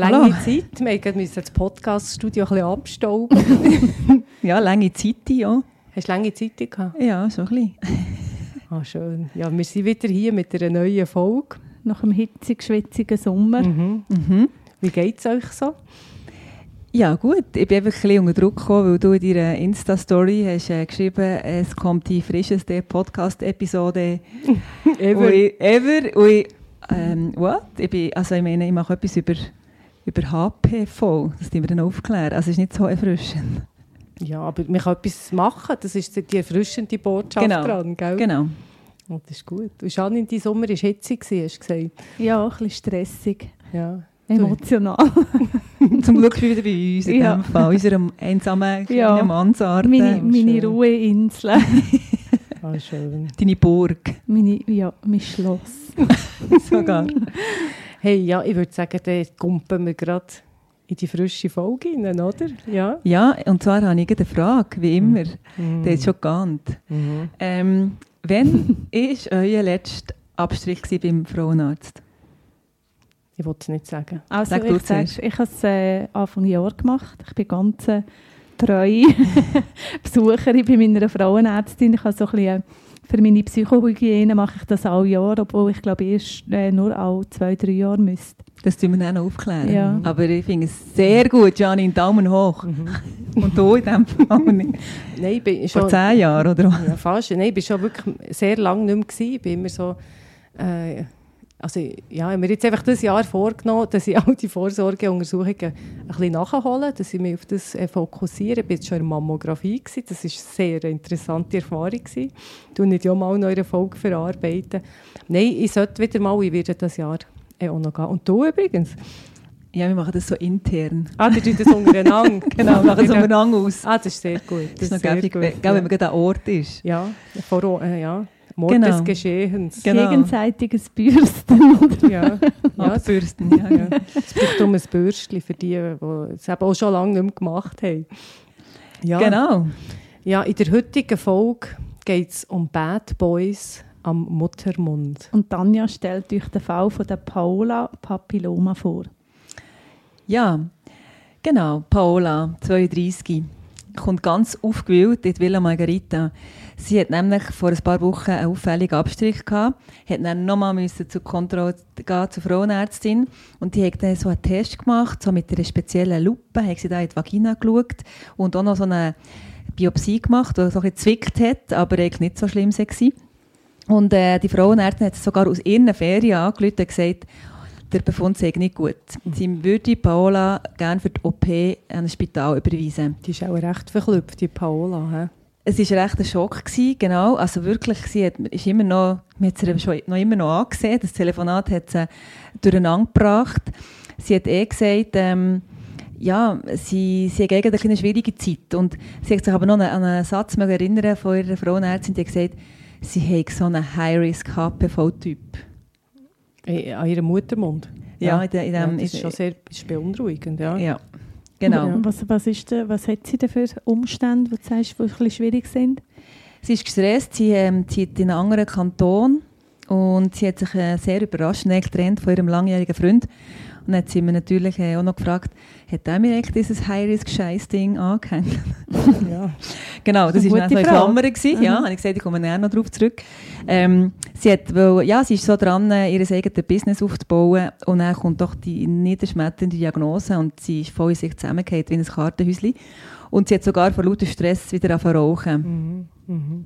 Lange Zeit. Wir mussten gerade das Podcast-Studio ein bisschen abstauben. Ja, lange Zeit, ja. Hast du lange Zeit gehabt? Ja, so ein bisschen. Ah, schön. Ja, wir sind wieder hier mit einer neuen Folge. Nach einem hitzig, schwitzigen Sommer. Mhm. Mhm. Wie geht es euch so? Ja, gut. Ich bin einfach ein bisschen unter Druck gekommen, weil du in deiner Insta-Story hast äh, geschrieben, es kommt die frischeste Podcast-Episode Ever. Und ich- ever. Und ich, ähm, what? Ich, bin, also ich meine, ich mache etwas über, über HPV. Das müssen wir dann aufklären. Also es ist nicht so erfrischend. Ja, aber man kann etwas machen. Das ist die erfrischende Botschaft Genau. dran, gell? Genau. Und das ist gut. Und Janine, dein Sommer war hitzig, hast du gesagt. Ja, ein bisschen stressig. Ja. Emotional. Zum Glück wieder bei uns in Ja. dem Fall. Unserem einsamen kleinen Ja. Mansarde. meine meine schön. Ruheinsel. Ah, schön. Deine Burg. meine, ja, mein Schloss. Sogar. Hey, ja, ich würde sagen, dann kumpen wir gerade in die frische Folge rein, oder? Ja. Ja, und zwar habe ich eine Frage, wie immer. Mhm. Der ist schon geahnt. Mhm. Ähm, wann war euer letzter Abstrich beim Frauenarzt? Ich wollte es nicht sagen. Also Sag du ich, sag, ich habe es äh, Anfang Jahr gemacht. Ich bin ganz äh, treue Besucherin bei meiner Frauenärztin. Ich habe so ein bisschen, äh, für meine Psychohygiene mache ich das alle Jahr, obwohl ich glaube erst äh, nur alle zwei, drei Jahre müsste. Das tun wir dann noch aufklären. Ja. Aber ich finde es sehr gut, Janine, Daumen hoch. Und du in dem Fall nicht. Nein, ich bin Vor schon... zehn Jahren, oder? Ja, fast. Nein, ich war schon wirklich sehr lange nicht mehr. Gewesen. Ich bin immer so... Äh, also, ja, ich habe mir jetzt einfach das Jahr vorgenommen, dass ich all die Vorsorgeuntersuchungen ein bisschen nachhole, dass ich mich auf das äh, fokussiere. Ich war jetzt schon in der Mammographie. Gewesen. Das war eine sehr interessante Erfahrung. Gewesen. Ich tue nicht ja mal noch eine Folge verarbeiten. Nein, ich sollte wieder mal, ich werde das Jahr äh, auch noch gehen. Und du übrigens? Ja, wir machen das so intern. Ah, die tun das untereinander. Genau, wir machen es untereinander aus. Ah, das ist sehr gut. Das ist noch gäbig, wenn man gerade an Ort ist. Ja, vor, äh, ja. Mord Genau. des Geschehens. Genau. Gegenseitiges Bürsten. oder? Ja, ja, Abbürsten, ja. ja. Es braucht um ein Bürstchen für die, die es eben auch schon lange nicht mehr gemacht haben. Ja, Genau. ja in der heutigen Folge geht es um Bad Boys am Muttermund. Und Tanja stellt euch den Fall von der Paola Papilloma vor. Ja, genau. Paola, 32, kommt ganz aufgewühlt in die Villa Margarita. Sie hat nämlich vor ein paar Wochen einen auffälligen Abstrich gehabt, hat dann nochmal müssen zur Kontrolle gehen zur Frauenärztin und die hat dann so einen Test gemacht, so mit einer speziellen Lupe, hat sie da in die Vagina geschaut und auch noch so eine Biopsie gemacht, die so ein bisschen gezwickt hat, aber eigentlich nicht so schlimm war. Und äh, die Frauenärztin hat sogar aus ihren Ferien angerufen und gesagt, der Befund sei nicht gut. Sie würde Paola gerne für die OP an ein Spital überweisen. Die ist auch recht verklüpft, die Paola. He? Es war recht ein Schock, gewesen, genau. Also wirklich, sie hat, ist immer noch, man hat sie schon noch immer noch angesehen. Das Telefonat hat sie durcheinander gebracht. Sie hat eh gesagt, ähm, ja, sie, sie hat eigentlich eine schwierige Zeit. Und sie hat sich aber noch an einen, Satz erinnern von ihrer Frauenärztin, die hat gesagt, sie hat so einen High-Risk-HPV-Typ. Eh, An ihrem Muttermund. Ja, in, de- in Ja, dem, das ist schon sehr ist beunruhigend. Ja. ja, genau. Was, was, ist denn, was hat sie denn für Umstände, die du sagst, die ein bisschen schwierig sind? Sie ist gestresst, sie ähm, zieht in einen anderen Kanton und sie hat sich äh, sehr überrascht schnell getrennt von ihrem langjährigen Freund. Und dann hat sie mir natürlich äh, auch noch gefragt, hat er mir eigentlich dieses High-Risk-Scheiß-Ding angehängt? Ja. genau, das Eine war Frage. Klammern. Gewesen. Ja, Mhm. habe ich gesagt, ich komme näher noch darauf zurück. Ähm, sie, hat, weil, ja, sie ist so dran, ihr eigenes Business aufzubauen und dann kommt doch die niederschmetternde Diagnose und sie ist voll in sich zusammengefallen wie ein Kartenhäuschen. Und sie hat sogar vor lauter Stress wieder angefangen rauchen. Mhm. Mhm.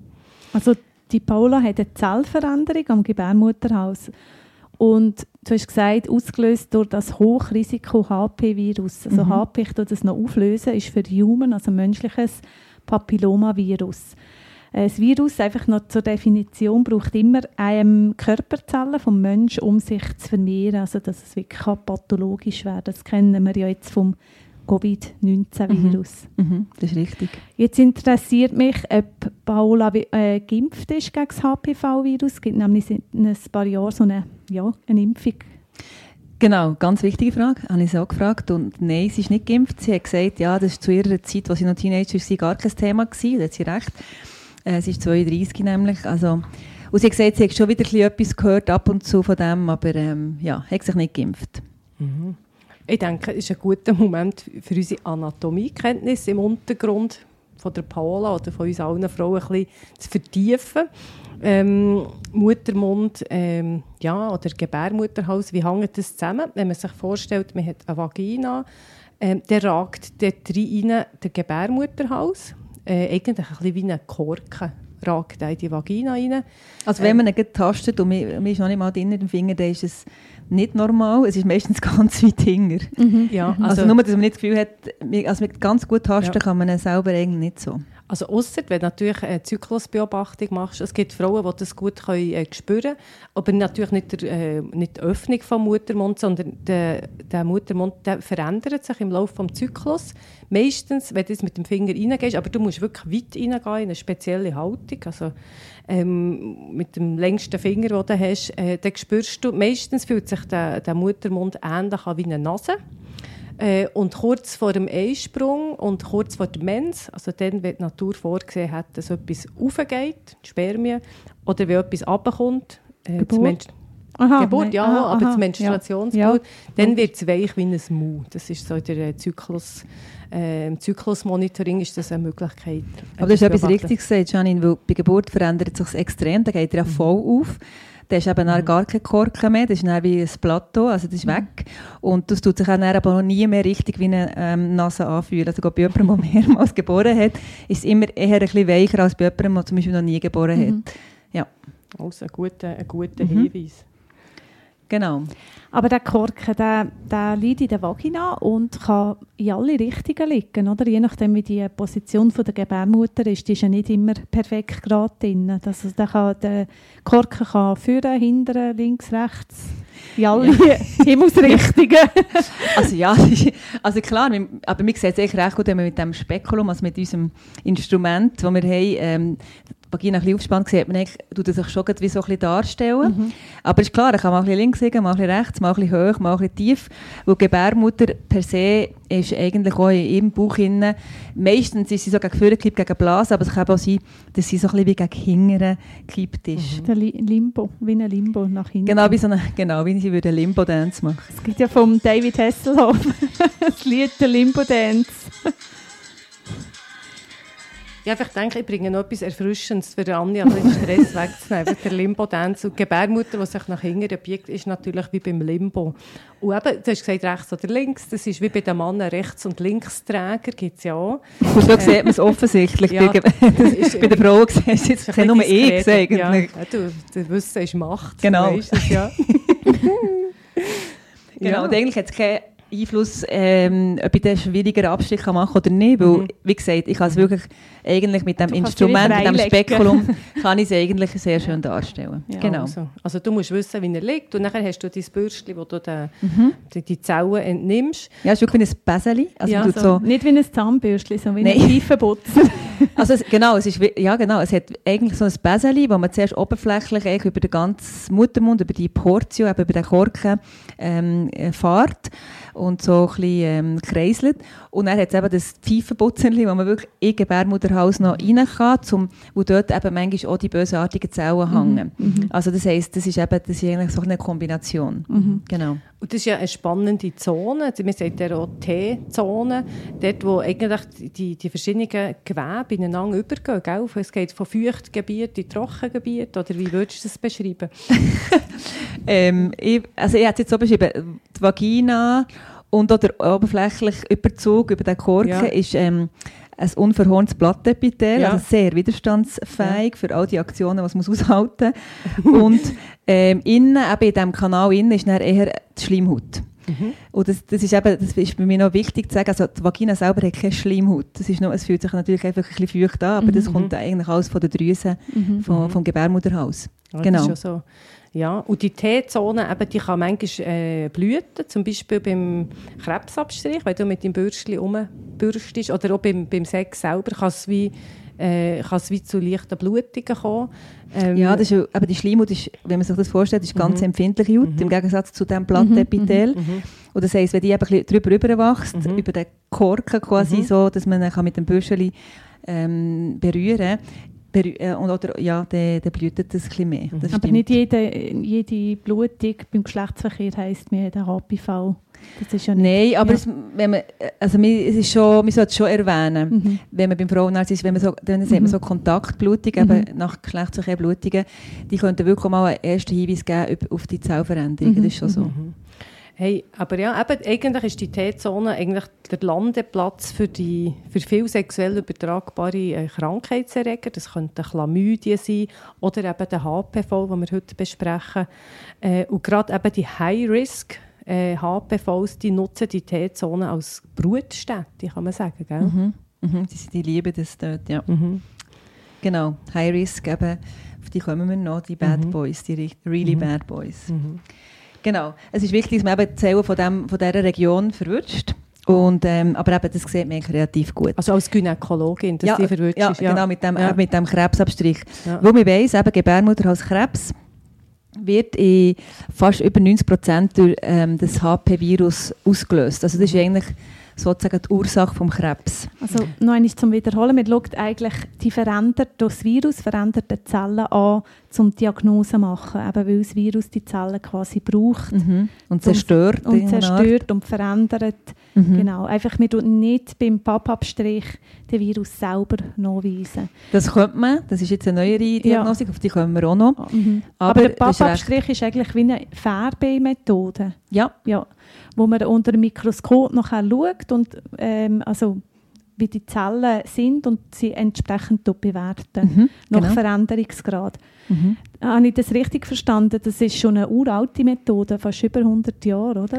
Also die Paula hat eine Zellveränderung am Gebärmutterhaus. Und du hast gesagt, ausgelöst durch das Hochrisiko-HP-Virus. Also Mhm. HP, ich das noch auflösen, ist für Human, also menschliches Papillomavirus. Äh, das Virus, einfach noch zur Definition, braucht immer ähm, Körperzellen vom Menschen, um sich zu vermehren, also dass es wirklich pathologisch werden kann. Das kennen wir ja jetzt vom Covid-19-Virus. Mhm. Mhm, das ist richtig. Jetzt interessiert mich, ob Paola äh, geimpft ist gegen das HPV-Virus. Es gibt nämlich in ein paar Jahren so eine, ja, eine Impfung. Genau, ganz wichtige Frage. Habe ich sie auch gefragt. Und nein, sie ist nicht geimpft. Sie hat gesagt, ja, das war zu ihrer Zeit, als sie noch Teenager war, gar kein Thema gewesen. Da hat sie recht. Äh, sie ist 32 nämlich. Also, und sie hat gesagt, sie hat schon wieder etwas gehört ab und zu von dem, aber ähm, ja, hat sich nicht geimpft. Mhm. Ich denke, es ist ein guter Moment für unsere Anatomiekenntnis im Untergrund von der Paola oder von uns allen Frauen ein bisschen zu vertiefen. Ähm, Muttermund ähm, ja, oder Gebärmutterhals, wie hängt das zusammen? Wenn man sich vorstellt, man hat eine Vagina, ähm, der ragt dort rein der Gebärmutterhals, äh, eigentlich ein bisschen wie ein Korken ragt in die Vagina rein. Also wenn man ihn tastet und man, ist noch nicht mal drin im Finger, dann ist es nicht normal. Es ist meistens ganz weit hinger. Mhm. Ja, also, also, nur, dass man nicht das Gefühl hat, also mit ganz gut tasten ja. kann man ihn selber eigentlich nicht so. Also ausser, wenn du natürlich eine Zyklusbeobachtung machst, es gibt Frauen, die das gut können, äh, spüren aber natürlich nicht, der, äh, nicht die Öffnung des Muttermunds, sondern der, der Muttermund der verändert sich im Laufe des Zyklus. Meistens, wenn du mit dem Finger reingehst, aber du musst wirklich weit reingehen, in eine spezielle Haltung, also ähm, mit dem längsten Finger, den du hast, äh, dann spürst du, meistens fühlt sich der, der Muttermund ähnlich an wie eine Nase. Äh, und kurz vor dem Eisprung und kurz vor der Mens, also dann, wenn die Natur vorgesehen hat, dass etwas aufgeht, die Spermien, oder wenn etwas runterkommt, äh, Geburt. Aha, Geburt, ja, aha, aber aha, das Menstruationsblut, ja. dann wird es weich wie ein Mu. Das ist so der äh, Zyklus, äh, im Zyklusmonitoring ist das eine Möglichkeit. Aber das ist etwas Richtiges gesagt, Janine, weil bei Geburt verändert sich extrem, da geht er ja mhm. voll auf. Da ist eben mhm. gar kein Korken mehr, das ist dann wie ein Plateau, also das ist mhm. weg. Und das tut sich dann aber noch nie mehr richtig wie eine ähm, Nase anfühlen. Also bei jemandem, der mehrmals geboren hat, ist es immer eher ein bisschen weicher als bei jemandem, der zum Beispiel noch nie geboren mhm. hat. Ja. Also ein guter, ein guter mhm. Hinweis. Genau. Aber der Korken, der, der liegt in der Vagina und kann in alle Richtungen liegen, oder? Je nachdem, wie die Position von der Gebärmutter ist, die ist ja nicht immer perfekt gerade drin. Also der, kann, der Korken kann führen, hindern, links, rechts, in alle ja. Himmelsrichtungen. also ja, also klar, aber wir sehen es echt recht gut, wenn wir mit dem Spekulum, also mit unserem Instrument, das wir haben, ähm, Vagina ein bisschen aufspannt, sieht man eigentlich, tut sich schon wie so ein bisschen darstellen. Mhm. Aber ist klar, er kann mal ein bisschen links liegen, mal ein bisschen rechts, mal ein bisschen hoch, mal ein bisschen tief. Weil die Gebärmutter per se ist eigentlich auch in ihrem Bauch innen. Meistens ist sie so gegen vorne gekippt, gegen Blase, aber es kann auch sein, dass sie so ein bisschen wie gegen hinten gekippt ist. Mhm. Der Limbo, wie ein Limbo nach hinten. Genau, wie, so eine, genau, wie sie würde Limbo-Dance machen. Es gibt ja vom David Hasselhoff das Lied «Der Limbo-Dance». Ich einfach denke, ich bringe noch etwas Erfrischendes für Anja, um den Stress wegzunehmen. der Limbo-Dance und die Gebärmutter, die sich nach hinten biegt, ist natürlich wie beim Limbo. Und eben, du hast gesagt, rechts oder links, das ist wie bei den Männern Rechts- und Linksträger, gibt es ja auch. Und da äh, sieht man es offensichtlich. ja, bei, bei der Frau siehst du jetzt nur ich eigentlich. Ja, du, du Wissen ist Macht. Genau. Es, ja. genau, ja. und eigentlich hat es keine Einfluss, ähm, ob ich den schwierigeren Abstrich machen kann oder nicht. Weil, mhm. wie gesagt, ich kann es wirklich eigentlich mit dem Instrument, mit dem Spekulum, kann ich es eigentlich sehr schön darstellen. Ja, genau. Also. also. du musst wissen, wie er liegt und dann hast du dein Bürstchen, wo du den, mhm. die, die Zellen entnimmst. Ja, es ist wirklich wie ein Bäseli. Also ja, so. so. Nicht wie ein Zahnbürstchen, sondern wie ein Tiefenputzer. also es, genau, es ist, ja genau, es hat eigentlich so ein Bäseli, wo man zuerst oberflächlich über den ganzen Muttermund, über die Portio, über den Korken ähm, äh, fährt und so ein bisschen ähm, kreiselt. Und dann hat es eben das Pfeifenputzerli, wo man wirklich in den Gebärmutterhals noch rein kann, zum, wo dort eben manchmal auch die bösartigen Zellen mhm. hängen. Mhm. Also das heisst, das ist eben das ist eigentlich so eine Kombination. Mhm. Genau. Und das ist ja eine spannende Zone, also, wir sagen ja auch T-Zone, dort wo eigentlich die, die verschiedenen Gewebe ineinander übergehen. Gell? Es geht von Feuchtgebiet in Trockengebiet, oder wie würdest du das beschreiben? ähm, ich, also ich hätte es jetzt so beschrieben, die Vagina und auch der oberflächliche Überzug über den Korken ja. ist ähm, ein unverhorntes Blattepithel, ja. also sehr widerstandsfähig ja. für all die Aktionen, was man aushalten Und ähm, innen, eben in diesem Kanal innen, ist dann eher die Schleimhaut. Und das, das, ist eben, das ist bei mir noch wichtig zu sagen, also die Vagina selber hat keine Schleimhaut. Das ist nur, es fühlt sich natürlich einfach ein bisschen feucht an, aber das kommt eigentlich alles von der Drüse vom, vom Gebärmutterhaus. Ja, genau. Ja so. Ja, und die T-Zone, eben, die kann manchmal äh, blüten, zum Beispiel beim Krebsabstrich, wenn du mit dem Bürstchen rumbürstest, oder auch beim, beim Sex selber kann es wie, äh, kann es wie zu leichten Blutungen kommen. Ähm, Ja, das ist, aber die Schleimhaut ist, wenn man sich das vorstellt, ist ganz empfindliche Haut, im Gegensatz zu dem Blattepithel. Und das heisst, wenn die eben ein bisschen drüber rüberwächst, über den Korken quasi so, dass man ihn kann mit dem Bürscheli ähm, berühren berü äh, und oder, ja, dann, dann blutet das ein bisschen mehr. Das Aber stimmt. nicht jede, jede Blutung beim Geschlechtsverkehr heisst, wir haben HPV. Das ist ja nicht. Nein, aber Ja. es, wenn man, also wir, es ist schon, man sollte es schon erwähnen, Mhm. wenn man beim Frauenarzt ist, wenn man so, dann sieht man so Kontaktblutung, eben nach Geschlechtsverkehrblutungen, die könnten wirklich mal einen ersten Hinweis geben auf die Zellveränderung. Das ist schon so. Hey, aber ja, eben, eigentlich ist die T-Zone eigentlich der Landeplatz für, die, für viel sexuell übertragbare äh, Krankheitserreger. Das könnten Chlamydien sein oder eben der HPV, den wir heute besprechen. Äh, und gerade eben die High-Risk äh, HPVs, die nutzen die T-Zone als Brutstätte, kann man sagen. Gell? Mhm. Mhm. Die, die lieben das dort, ja. Mhm. Genau, High Risk, eben, auf die kommen wir noch, die Bad Boys, die really Bad Boys. Genau, es ist wichtig, dass man eben die Zellen von, dem, von dieser Region verwünscht. Und, ähm, aber eben, das sieht man relativ gut. Also als Gynäkologin, dass die verwirrt ja, ist. genau, mit dem, Ja. mit dem Krebsabstrich. Ja. Wo man weiss, eben Gebärmutterhalskrebs wird in fast über 90 Prozent durch ähm, das HP-Virus ausgelöst. Also das ist eigentlich sozusagen die Ursache vom Krebs. Also noch einmal zum Wiederholen. Man schaut eigentlich die verändert, durch das Virus veränderte Zellen an, um Diagnose zu machen. Eben weil das Virus die Zellen quasi braucht Mhm. Und zerstört. und zerstört und verändert. Mhm. Genau. Einfach, wir tun nicht beim Pappabstrich den Virus selber nachweisen. Das könnte man, das ist jetzt eine neuere Diagnostik, auf die kommen wir auch noch. Mhm. Aber Aber, der das ist Pappabstrich ist eigentlich wie eine Färbemethode. Ja, Ja, wo man unter dem Mikroskop noch schaut und ähm, also wie die Zellen sind und sie entsprechend bewerten, Mhm, nach genau. Veränderungsgrad. Mhm. Habe ich das richtig verstanden? Das ist schon eine uralte Methode, fast über 100 Jahre, oder?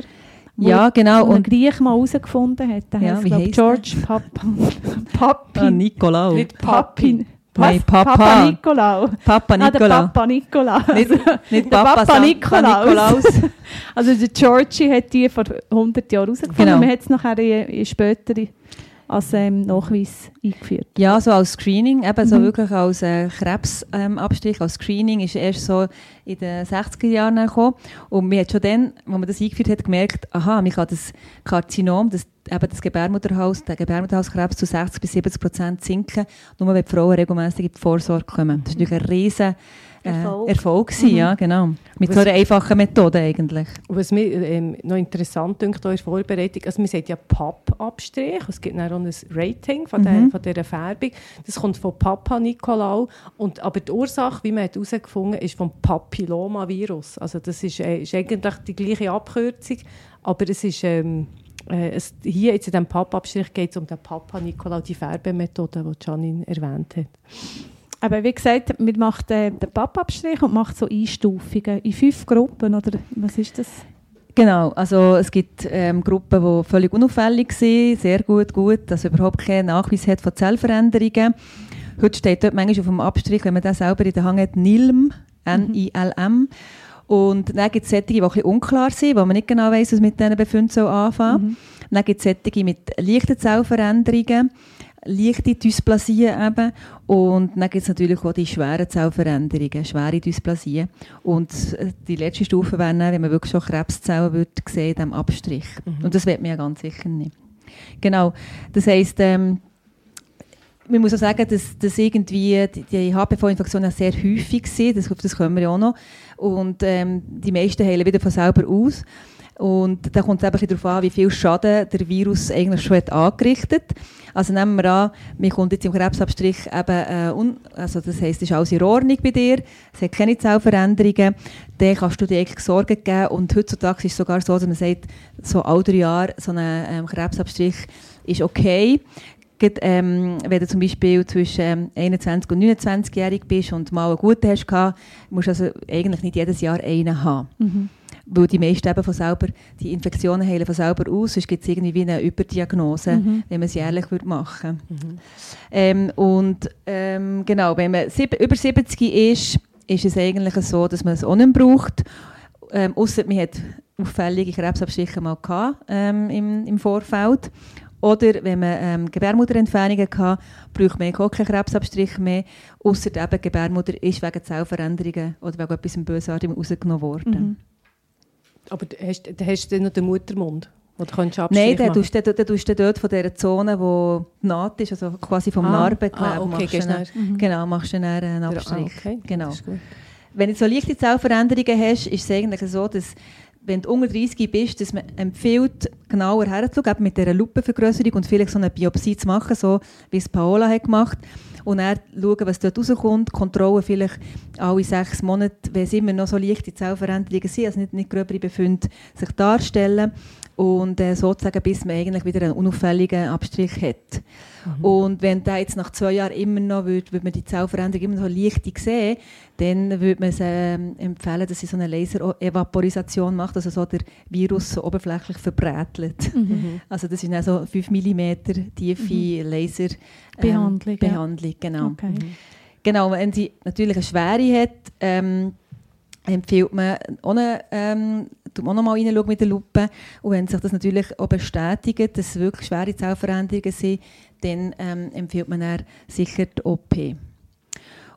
Wo- ja genau. Und Griech mal herausgefunden hat. Der Ja, wie glaub, George Papin. Papin. ah, Nikolaus. Nicht Papin. Nein? Papa. Papa Nikolaus. Papa Ah, Nikolaus. Papa Nikolaus. Nicht, nicht Der Papa, Papa San- Nikolaus. Also der Georgie hat die vor 100 Jahren herausgefunden. Genau. Man hat es nachher in, in spätere als ähm, Nachweis eingeführt. Ja, so als Screening, eben so Mhm. wirklich als äh, Krebsabstrich, ähm, als Screening ist erst so in den 60er Jahren gekommen. Und man hat schon dann, als man das eingeführt hat, gemerkt, aha, man kann das Karzinom, das, eben das Gebärmutterhaus, der Gebärmutterhalskrebs zu 60 bis 70 Prozent sinken, nur wenn die Frauen regelmäßig in die Vorsorge kommen. Das war natürlich ein riesen äh, Erfolg. Erfolg gewesen, ja, genau. Mit so Was- einer einfachen Methode eigentlich. Was mir ähm, noch interessant dünkt der Vorbereitung, also man sagt ja Pappabstrich, es gibt dann auch ein Rating von, der, Mhm. von dieser Färbung. Das kommt von Papa Nikolaou, und, aber die Ursache, wie man herausgefunden hat, ist vom Papillomavirus. Also das ist, äh, ist eigentlich die gleiche Abkürzung, aber es ist... Ähm, äh, es, hier jetzt in diesem Pappabstrich geht es um den Papa Nikolaou, die Färbemethode, die Janine erwähnt hat. Aber wie gesagt, man macht äh, den Pappabstrich und macht so Einstufungen in fünf Gruppen, oder was ist das? Genau, also es gibt ähm, Gruppen, die völlig unauffällig sind, sehr gut, gut, dass überhaupt keinen Nachweis hat von Zellveränderungen. Heute steht dort manchmal auf dem Abstrich, wenn man das selber in der Hand hat, NILM, N-I-L-M. Und dann gibt es solche, die ein bisschen unklar sind, wo man nicht genau weiss, was mit diesen Befunden soll anfangen Mhm. Dann gibt es solche mit leichten Zellveränderungen, leichte Dysplasien eben. Und dann gibt es natürlich auch die schweren Zellveränderungen, schwere Dysplasien. Und äh, die letzte Stufe wäre dann, wenn man wirklich schon Krebszellen würde sehen in diesem Abstrich. Und das wird man ja ganz sicher nicht. Genau. Das heisst, ähm, man muss auch sagen, dass, dass irgendwie die, die HPV-Infektionen sehr häufig sind. Das, auf das kommen wir ja auch noch. Und ähm, die meisten heilen wieder von selber aus. Und da kommt es eben darauf an, wie viel Schaden der Virus eigentlich schon hat angerichtet Also nehmen wir an, man kommt jetzt im Krebsabstrich eben, äh, also das heisst, es ist alles in Ordnung bei dir, es hat keine Zellveränderungen, dann kannst du dir eigentlich Sorgen geben und heutzutage ist es sogar so, dass man sagt, so alle drei Jahre so ein ähm, Krebsabstrich ist okay. Gerade, ähm, wenn du zum Beispiel zwischen ähm, 21 und 29-jährig bist und mal einen guten hast gehabt, musst du also eigentlich nicht jedes Jahr einen haben. Mhm. weil die meisten eben von selber, die Infektionen heilen von selber aus, sonst gibt es irgendwie wie eine Überdiagnose, Mhm. wenn man es jährlich würde machen ähm, Und ähm, genau, wenn man sieb- über 70 ist, ist es eigentlich so, dass man es auch nicht braucht. Ähm, ausser man hat auffällige Krebsabstriche mal gehabt, ähm, im, im Vorfeld. Oder wenn man ähm, Gebärmutterentfernungen hatte, braucht man auch keinen Krebsabstrich mehr, eben die Gebärmutter ist wegen Zellveränderungen oder wegen etwas Bösartigem rausgenommen worden. Mhm. Aber du hast, du hast dann noch den Muttermund, wo du kannst Nein, dann tust du, dann- tust du dort von dieser Zone, wo die Naht ist, also quasi vom Ah, Narbengewebe, ah, okay, machst du gehst dann, Mhm. genau, machst du dann einen Ah, Abstrich. okay, Genau. Wenn du so leichte Zellveränderungen hast, ist es eigentlich so, dass wenn du unter 30 bist, dass man empfiehlt, genauer herzuschauen, mit dieser Lupenvergrößerung und vielleicht so eine Biopsie zu machen, so wie es Paola hat gemacht und dann schauen, was dort rauskommt. Kontrollen vielleicht alle sechs Monate, wenn es immer noch so leichte Zellveränderungen sind, also nicht, nicht gröbere Befunde sich darstellen und äh, sozusagen, bis man eigentlich wieder einen unauffälligen Abstrich hat. Und wenn der jetzt nach zwei Jahren immer noch, würde, würde man die Zellveränderung immer noch so leicht sehen, dann würde man es, ähm, empfehlen, dass sie so eine Laser-Evaporisation macht, also so der Virus so oberflächlich verbrätelt. Mhm. Also das ist dann so 5 mm tiefe Laser ähm, Behandlung, ja. Behandlung, genau. Okay. Genau, wenn sie natürlich eine Schwere hat, ähm, empfiehlt man eine, ähm, auch noch mal reinschauen mit der Lupe. Und wenn sich das natürlich auch bestätigt, dass es wirklich schwere Zellveränderungen sind, dann ähm, empfiehlt man dann sicher die OP.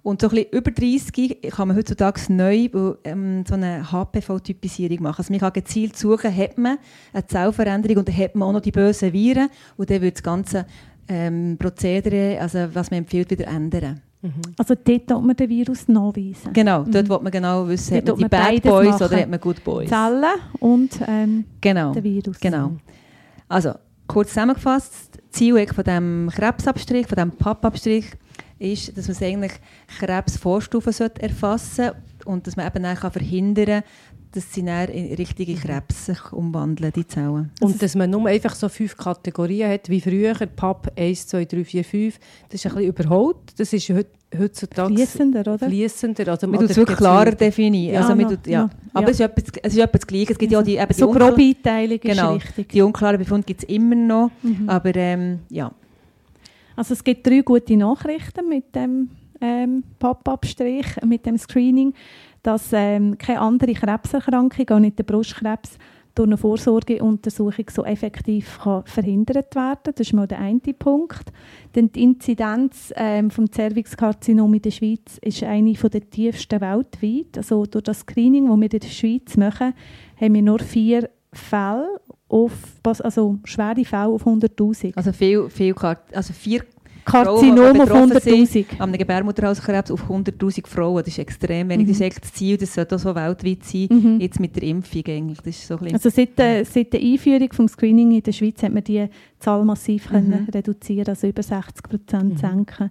Und so ein bisschen über 30 kann man heutzutage neu ähm, so eine HPV-Typisierung machen. Also man kann gezielt suchen, hat man eine Zellveränderung und hat man auch noch die bösen Viren und dann wird das ganze ähm, Prozedere, also was man empfiehlt, wieder ändern. Also dort tut man den Virus nachweisen. Genau, dort will man genau wissen, hat Dort man die Bad Boys machen. oder hat man Good Boys. Zellen und ähm, Genau, der Virus. genau. Also, kurz zusammengefasst, das Ziel von diesem Krebsabstrich, von diesem Pappabstrich, ist, dass man eigentlich Krebsvorstufen sollte erfassen und dass man eben dann kann verhindern kann, dass sie dann in richtige Krebs sich umwandeln, die Zellen. Und dass man nur einfach so fünf Kategorien hat, wie früher, PAP 1, 2, 3, 4, 5, das ist ein bisschen überholt. Das ist heut, heutzutage Fließender, oder? fließender. Also, Man tut es wirklich klarer definieren. Ja, also man tut, ja. noch, Aber ja. Es, ist etwas, es ist etwas Gleiches. Es gibt ja auch die, eben so grobe Einteilung Genau, ist richtig. die unklaren Befunde gibt es immer noch. Mhm. Aber ähm, ja, Also es gibt drei gute Nachrichten mit dem ähm, Pop-Up-Strich, mit dem Screening, dass ähm, keine andere Krebserkrankung, auch nicht der Brustkrebs, durch eine Vorsorgeuntersuchung so effektiv kann verhindert werden Das ist mal der eine Punkt. Denn die Inzidenz ähm, vom Cervixkarzinom in der Schweiz ist eine der tiefsten weltweit. Also durch das Screening, das wir in der Schweiz machen, haben wir nur vier Fälle auf, also schwere Fälle auf 100'000. also viel, viel, also vier Karzinom auf betroffen sind. 100'000. an einem Gebärmutterhalskrebs auf 100'000 Frauen. Das ist extrem wenig. Mhm. Das ist echt das Ziel, das sollte so weltweit sein. Mhm. Jetzt mit der Impfung eigentlich. Das ist so ein Also seit der, seit der Einführung des Screening in der Schweiz hat man die Zahl massiv Mhm. können reduzieren, also über 60 Prozent senken.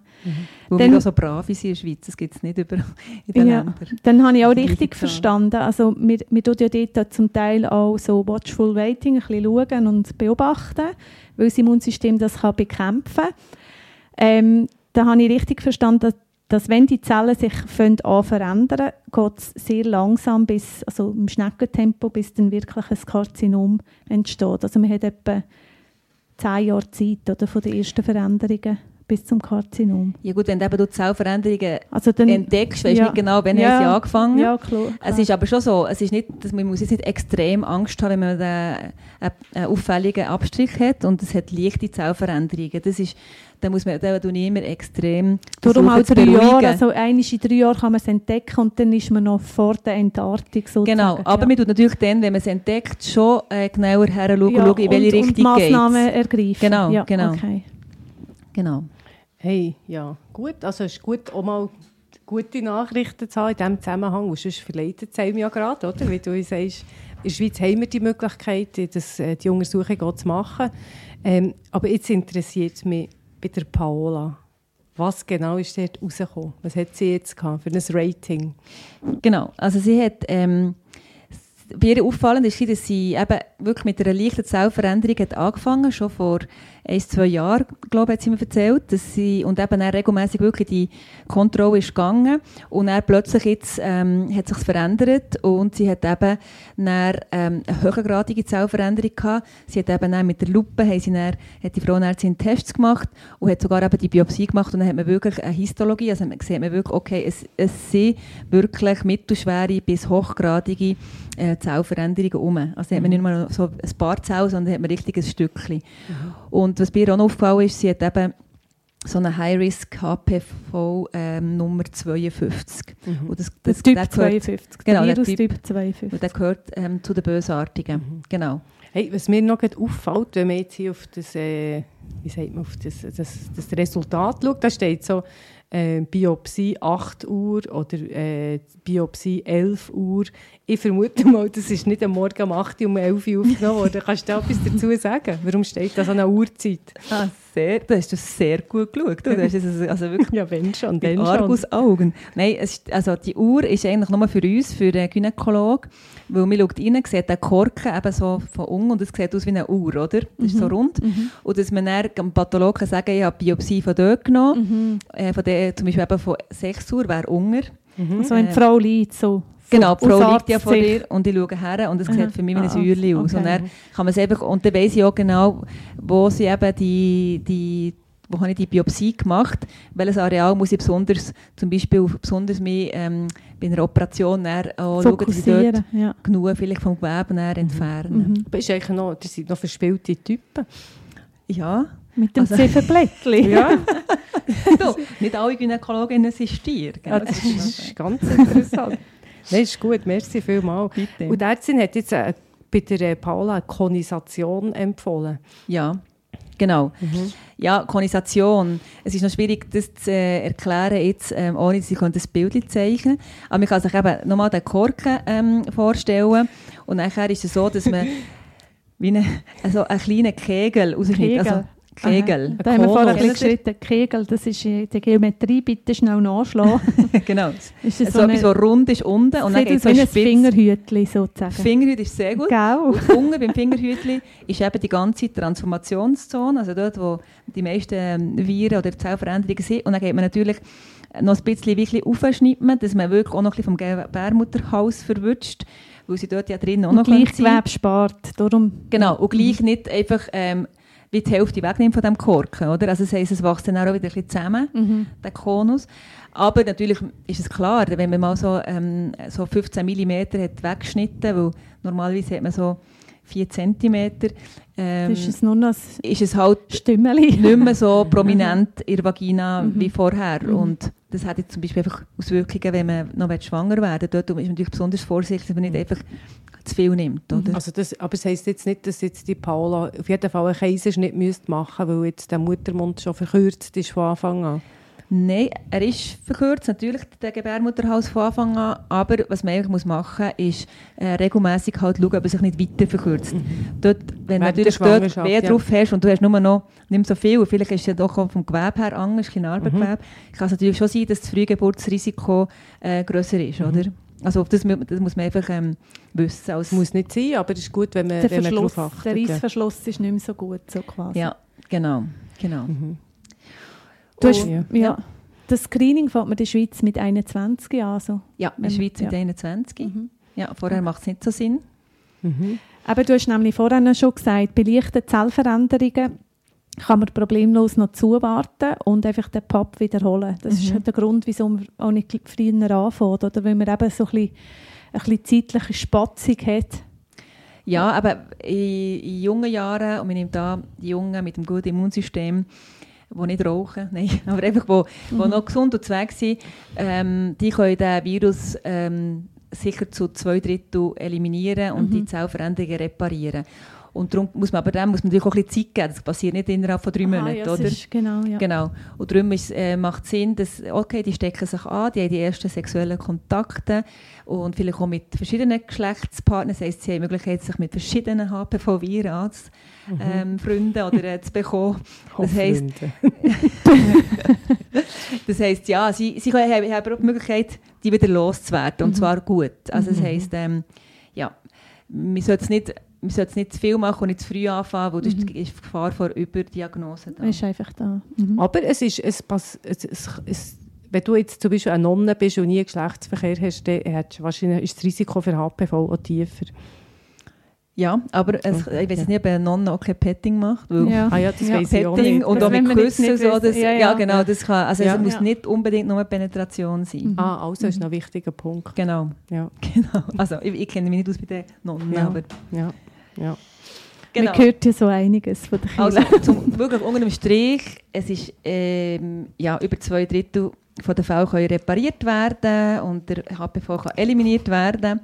Wo Dann- wir so brav sind in der Schweiz. Das gibt es nicht überall in den Ja. Ländern. Dann habe ich auch richtig verstanden, also wir, wir tun ja dort zum Teil auch so Watchful Waiting, ein bisschen schauen und beobachten, weil das Immunsystem das kann bekämpfen kann. Ähm, da habe ich richtig verstanden, dass, dass wenn die Zellen sich an verändern, geht es sehr langsam, bis, also im Schneckentempo, bis dann wirklich ein Karzinom entsteht. Also man hat etwa zehn Jahre Zeit oder, von den ersten Veränderungen bis zum Karzinom. Ja gut, wenn du eben Zellveränderungen Also dann, entdeckst, weißt du ja. nicht genau, wann Ja. sie angefangen. ja, klar, Es ist aber schon so, es ist nicht, dass man muss jetzt nicht extrem Angst haben, wenn man einen, einen auffälligen Abstrich hat und es hat leichte Zellveränderungen. Das ist, da muss man, da ich immer extrem Darum auch zu drei. Jahre, also einmal in drei Jahren kann man es entdecken und dann ist man noch vor der Entartung sozusagen. Genau, aber ja. man tut natürlich dann, wenn man es entdeckt, schon äh, genauer her schauen, ja, schauen, in welche und, Richtung und geht Massnahmen ergreifen. Genau, ja, genau. Okay. Genau. Hey, ja, gut. Also es ist gut, auch mal gute Nachrichten zu haben in diesem Zusammenhang. Und sonst verleitet es einem ja gerade, oder? Wie du sagst, in der Schweiz haben wir die Möglichkeit, das, äh, die Untersuchung zu machen. Ähm, aber jetzt interessiert mich bei der Paola, was genau ist dort rausgekommen? Was hat sie jetzt gehabt für ein Rating? Genau, also sie hat, ähm, bei ihr auffallend ist, dass sie eben wirklich mit einer leichten Zellveränderung hat angefangen, schon vor ein, zwei Jahren, glaube ich, hat sie mir erzählt, dass sie, und eben dann regelmäßig wirklich die Kontrolle ist gegangen und dann plötzlich jetzt, ähm, hat sich verändert und sie hat eben dann, ähm, eine höhergradige Zellveränderung gehabt. Sie hat eben dann mit der Lupe, haben sie dann, hat die Frauenärztin Tests gemacht und hat sogar eben die Biopsie gemacht und dann hat man wirklich eine Histologie, also man sieht man wirklich, okay, es, es sind wirklich mittelschwere bis hochgradige äh, Zellveränderungen um. Also hat man nicht nur so ein paar Zellen, sondern hat man richtig ein Stückchen. Und was mir auch noch aufgefallen ist, sie hat eben so eine High-Risk HPV ähm, Nummer 52. Mhm. Und das, Das Typ gehört, 52. Genau, der Virus Typ- Typ 52. und der gehört ähm, zu den Bösartigen. Genau. Hey, was mir noch auffällt, wenn man jetzt hier auf das, äh, wie sagt man, auf das, das, das Resultat schaut, da steht so äh, Biopsie 8 Uhr oder äh, Biopsie 11 Uhr. Ich vermute mal, das ist nicht am Morgen um 8 Uhr um 11 Uhr aufgenommen worden. Kannst du da etwas dazu sagen? Warum steht das an einer Uhrzeit? Sehr, du hast das sehr gut geschaut. Du hast das also, also wirklich Ja, wenn schon, mit dann schon. Argusaugen. Nein, es ist, also die Uhr ist eigentlich nur für uns, für den Gynäkolog, weil man schaut rein, sieht den Korken eben so von unten und es sieht aus wie eine Uhr, oder? Das ist so rund. Und dass man dann dem Pathologen sagen ich habe Biopsie von dort genommen, äh, von der, zum Beispiel eben von 6 Uhr, wäre Unger. So wenn die Frau liegt, so. Genau, die Frau liegt ja vor dir und ich schaue her und es sieht für mich wie ein Ah, Säuerchen aus. okay. Und dann kann man einfach, und dann weiss ich auch genau, wo sie eben die, die wo habe ich die Biopsie gemacht, welches Areal muss ich besonders, zum Beispiel besonders mehr ähm, bei einer Operation schauen, dass ich dort. Ja. genug vielleicht vom Gewebe dann entfernen. Mhm. Aber ist eigentlich noch, das sind noch verspielte Typen. Ja, Mit dem Also- Zifferblättchen. Ja, so, nicht alle Gynäkologinnen sind Stier. gell? ja das ist ganz interessant. Nein, ist gut, merci vielmals. Bitte. Und die Ärztin hat jetzt äh, bei der äh, Paula eine Konisation empfohlen. Ja, genau. Ja, Konisation. Es ist noch schwierig, das zu äh, erklären, jetzt, ähm, ohne dass ich das Bild zeichnen Aber man kann sich eben nochmal den Korken ähm, vorstellen. Und nachher ist es so, dass man wie eine, also einen kleinen Kegel rausschneidet. Also, Kegel. Da haben wir vorher ein geschritten. Kegel, das ist äh, die Geometrie, bitte schnell nachschlagen. genau. ist es So etwas, so rund ist unten und dann geht aus so wie ein spitz. Fingerhütchen sozusagen. Fingerhüt ist sehr gut. Und unten beim Fingerhütli ist eben die ganze Transformationszone, also dort, wo die meisten ähm, Viren oder Zellveränderungen sind. Und dann geht man natürlich noch ein bisschen wirklich aufschneiden, dass man wirklich auch noch ein bisschen vom Gebärmutterhals verwünscht, weil sie dort ja drin auch Und noch sein können. Gleichgewebe spart. Darum Genau, und gleich nicht einfach ähm, wie die Hälfte wegnimmt von dem Korken, oder? Also das heisst, es wächst dann auch wieder ein bisschen zusammen, Mhm. der Konus. Aber natürlich ist es klar, wenn man mal so, ähm, so 15 mm hat weggeschnitten, weil normalerweise hat man so 4 cm, ähm, ist es nur noch ist es halt Stimmeli. nicht mehr so prominent in der Vagina Mhm. wie vorher. Mhm. Und das hat jetzt zum Beispiel einfach Auswirkungen, wenn man noch schwanger werden will. Dort ist man natürlich besonders vorsichtig, dass man nicht einfach zu viel nimmt. Oder? Also das, aber es heisst jetzt nicht, dass jetzt die Paula auf jeden Fall einen Kaiserschnitt müsste machen müsste, weil jetzt der Muttermund schon verkürzt ist von Anfang an. Nein, er ist verkürzt, natürlich der Gebärmutterhals von Anfang an, aber was man eigentlich muss machen muss, ist äh, regelmäßig halt schauen, ob er sich nicht weiter verkürzt. Dort, wenn Während du natürlich dort Weh ja. drauf hast und du hast nur noch nicht mehr so viel, vielleicht ist es ja doch auch vom Gewebe her anders, ein Mhm. Kann es natürlich schon sein, dass das Frühgeburtsrisiko äh, grösser ist, Mhm. oder? Also das, das muss man einfach ähm, wissen. Als, Es muss nicht sein, aber es ist gut, wenn man, Der, wenn man Verschluss, darauf der achtet. ja. Reissverschluss ist nicht mehr so gut, so quasi. ja, genau. genau. Mhm. Du hast, Oh, ja. ja. Das Screening fängt man in der Schweiz mit 21 an. Also. Ja, in der Schweiz mit ja. 21. Mhm. Ja, vorher macht es nicht so Sinn. Mhm. Aber du hast nämlich vorhin schon gesagt, bei leichten Zellveränderungen kann man problemlos noch zuwarten und einfach den Pub wiederholen. Das ist Mhm. halt der Grund, wieso man auch nicht früher anfängt. Oder weil man eben so ein bisschen, ein bisschen zeitliche Spatzung hat. Ja, aber in, in jungen Jahren, und man nimmt da die Jungen mit einem guten Immunsystem, die nicht rauchen, nein, aber einfach, wo, wo Mhm. noch gesund und weg sind, ähm, die können den Virus ähm, sicher zu zwei Drittel eliminieren und Mhm. die Zellveränderungen reparieren. Und darum muss man aber dem muss man natürlich auch ein bisschen Zeit geben. Das passiert nicht innerhalb von drei Aha, Monaten, ja, oder? Ist, genau, ja. Genau. Und darum ist, äh, macht es Sinn, dass, okay, die stecken sich an, die haben die ersten sexuellen Kontakte und vielleicht auch mit verschiedenen Geschlechtspartnern. Das heisst, sie haben die Möglichkeit, sich mit verschiedenen HPV-Viren anzufreunden oder äh, zu bekommen. Das heisst, das heisst, ja, sie, sie können, haben, haben auch die Möglichkeit, die wieder loszuwerden, und zwar gut. Also das heisst, ähm, ja, man sollte es nicht man sollte es nicht zu viel machen und nicht zu früh anfangen, weil mhm. ist die Gefahr vor Überdiagnose da. Ist einfach da. Mhm. Aber es ist, es, pass, es, es, es, wenn du jetzt zum Beispiel eine Nonne bist und nie Geschlechtsverkehr hast, dann hast, wahrscheinlich ist das Risiko für HPV auch tiefer. Ja, aber es, ich weiß nicht, ob eine Nonne auch kein Petting macht. Weil ja. Ah ja, das ja. weiß ich auch nicht. und auch mit Küssen. So, das, ja, ja. genau, das kann, also es muss nicht unbedingt nur Penetration sein. Mhm. Ah, also ist noch ein wichtiger Punkt. Genau. Ja. genau. Also ich, ich kenne mich nicht aus bei den Nonnen, aber... Ja. Ja. Genau. Man hört ja so einiges von der Kirche. Also zum, wirklich unter dem Strich, es ist ähm, ja, über zwei Drittel von den Fällen können repariert werden und der HPV kann eliminiert werden.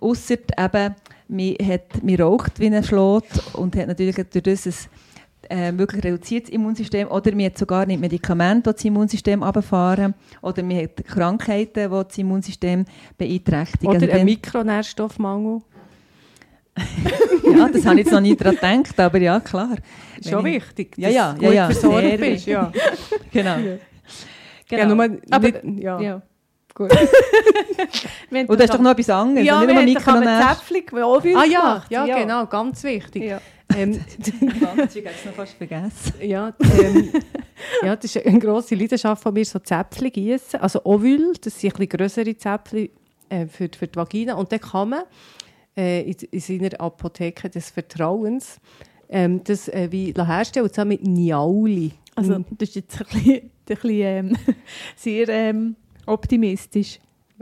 Ausser eben man, hat, man raucht wie ein Schlot und hat natürlich durch das ein äh, wirklich reduziertes Immunsystem oder man hat sogar nicht Medikamente, die das Immunsystem runterfahren oder man hat Krankheiten, die das Immunsystem beeinträchtigen. Oder also ein Mikronährstoffmangel. ja, das habe ich jetzt noch nie daran gedacht, aber ja, klar. Ist schon ich, wichtig, dass ja, ja, du gut ja, versorgt bist. Ja. genau. genau. Ja, nur, aber, nicht, ja. ja. Gut. Du hast doch noch etwas anderes. Ja, nicht nur Mikronährstoffe. Ah ja, ja, ja, genau, ganz wichtig. Ja. Ähm, ich habe es noch fast vergessen. Ja, ähm, ja, das ist eine grosse Leidenschaft von mir, so Zäpfchen gießen. Also Ovül, das sind ein bisschen grössere Zäpfchen äh, für, für die Vagina. Und dann kann man äh, in, in seiner Apotheke des Vertrauens ähm, das äh, wie herstellen, und zwar mit Niauli. Also das ist jetzt ein bisschen, ein bisschen ähm, sehr... Ähm, optimistisch.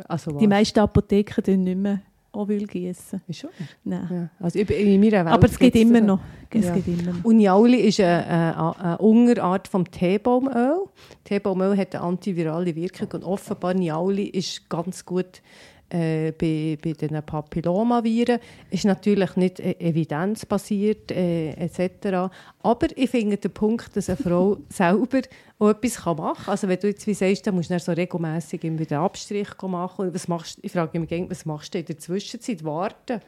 Also Die meisten Apotheken tun nicht mehr Ovül gießen. Ist schon? Nein. Ja. Also in meiner Welt Aber es geht immer noch. Es ja. geht immer noch. Uniauli ist eine, eine, eine Unterart vom Teebaumöl. Teebaumöl hat eine antivirale Wirkung und offenbar Niauli ist ganz gut äh, bei, bei den Papillomaviren. Ist natürlich nicht äh, evidenzbasiert äh, etc. Aber ich finde den Punkt, dass eine Frau selber auch etwas machen kann. Also wenn du jetzt wie sagst, dann musst du dann so regelmässig wieder Abstrich machen. was machst, ich frage mich, was machst du in der Zwischenzeit? Warten?